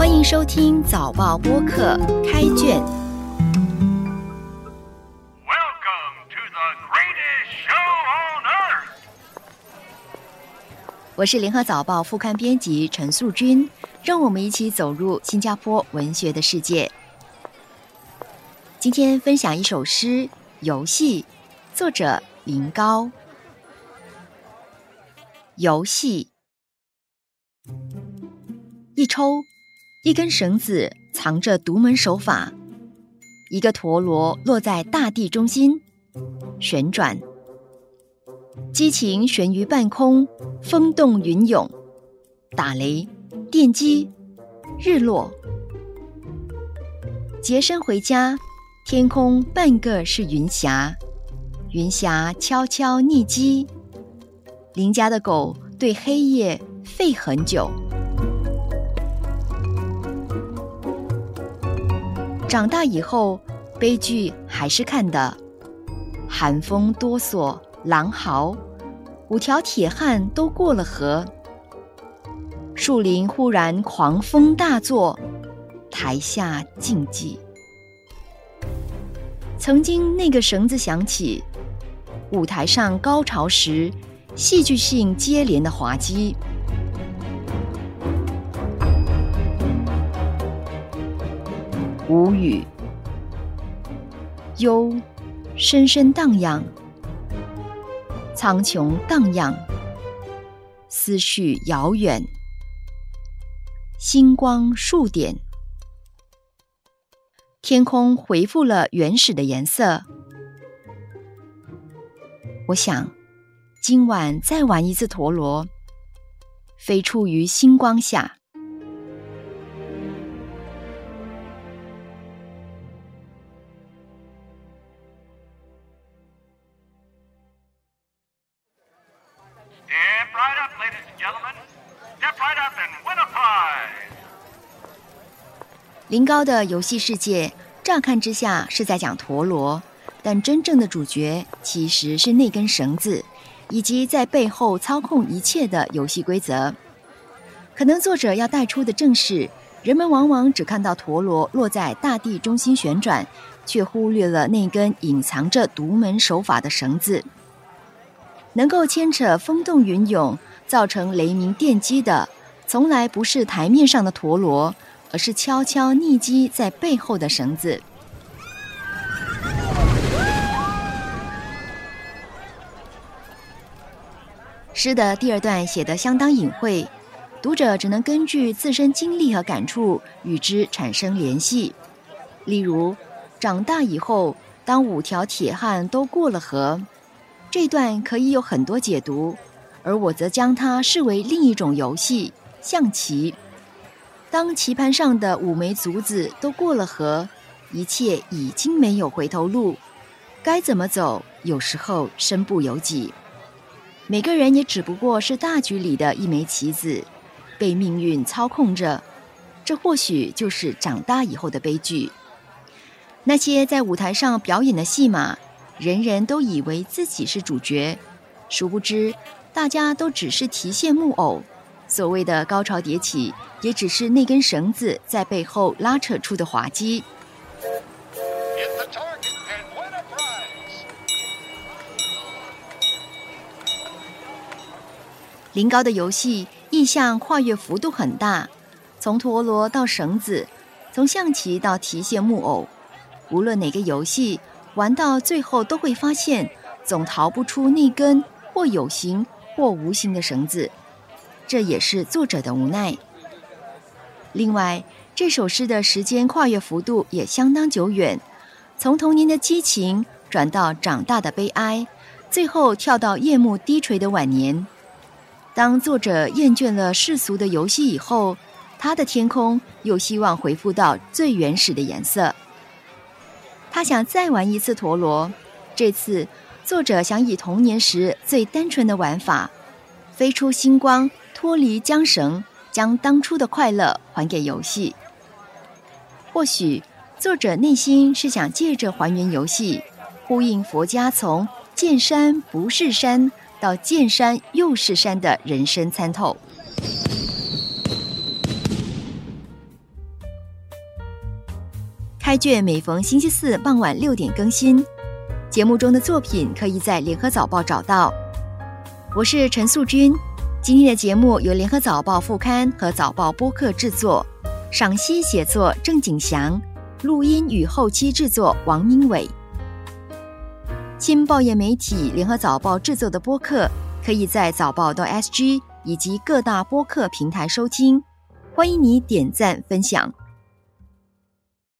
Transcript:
欢迎收听早报播客开卷。Welcome to the greatest show on earth. 我是联合早报副刊编辑陈素君，让我们一起走入新加坡文学的世界。今天分享一首诗《游戏》，作者林高。游戏，一抽，一根绳子藏着独门手法，一个陀螺落在大地中心，旋转。激情悬于半空，风动云涌，打雷、电击、日落。洁身回家，天空半个是云霞，云霞悄悄匿迹。邻家的狗对黑夜吠很久。长大以后，悲剧还是看的，寒风哆嗦。狼嚎，五条铁汉都过了河。树林忽然狂风大作，台下静寂。曾经那个绳子响起，舞台上高潮时，戏剧性接连的滑稽。无语，忧，深深荡漾。苍穹荡漾，思绪遥远，星光数点，天空恢复了原始的颜色。我想，今晚再玩一次陀螺，飞出于星光下。Ladies and gentlemen. Step right up and win a prize. 林高的游戏世界，乍看之下是在讲陀螺，但真正的主角其实是那根绳子，以及在背后操控一切的游戏规则。可能作者要带出的正是，人们往往只看到陀螺落在大地中心旋转，却忽略了那根隐藏着独门手法的绳子。能够牵扯风动云涌，造成雷鸣电击的，从来不是台面上的陀螺。而是悄悄匿迹在背后的绳子。诗的第二段写得相当隐晦，读者只能根据自身经历和感触与之产生联系。例如，长大以后，当五条铁汉都过了河，这段可以有很多解读，而我则将它视为另一种游戏——象棋。当棋盘上的五枚卒子都过了河，一切已经没有回头路，该怎么走？有时候身不由己。每个人也只不过是大局里的一枚棋子，被命运操控着。这或许就是长大以后的悲剧。那些在舞台上表演的戏码，人人都以为自己是主角，殊不知，大家都只是提线木偶。所谓的高潮迭起，也只是那根绳子在背后拉扯出的滑稽。林高的游戏意象跨越幅度很大，从陀螺到绳子，从象棋到提线木偶，无论哪个游戏玩到最后，都会发现总逃不出那根或有形或无形的绳子。这也是作者的无奈。另外，这首诗的时间跨越幅度也相当久远，从童年的激情转到长大的悲哀，最后跳到夜幕低垂的晚年。当作者厌倦了世俗的游戏以后，他的天空又希望恢复到最原始的颜色。他想再玩一次陀螺，这次作者想以童年时最单纯的玩法，飞出星光。脱离缰绳，将当初的快乐还给游戏。或许作者内心是想借着还原游戏，呼应佛家从见山不是山到见山又是山的人生参透。开卷每逢星期四傍晚六点更新，节目中的作品可以在联合早报找到。我是陈素君，今天的节目由联合早报副刊和早报播客制作，赏析写作郑景祥，录音与后期制作王明伟。新报业媒体联合早报制作的播客，可以在早报到 SG 以及各大播客平台收听，欢迎你点赞分享。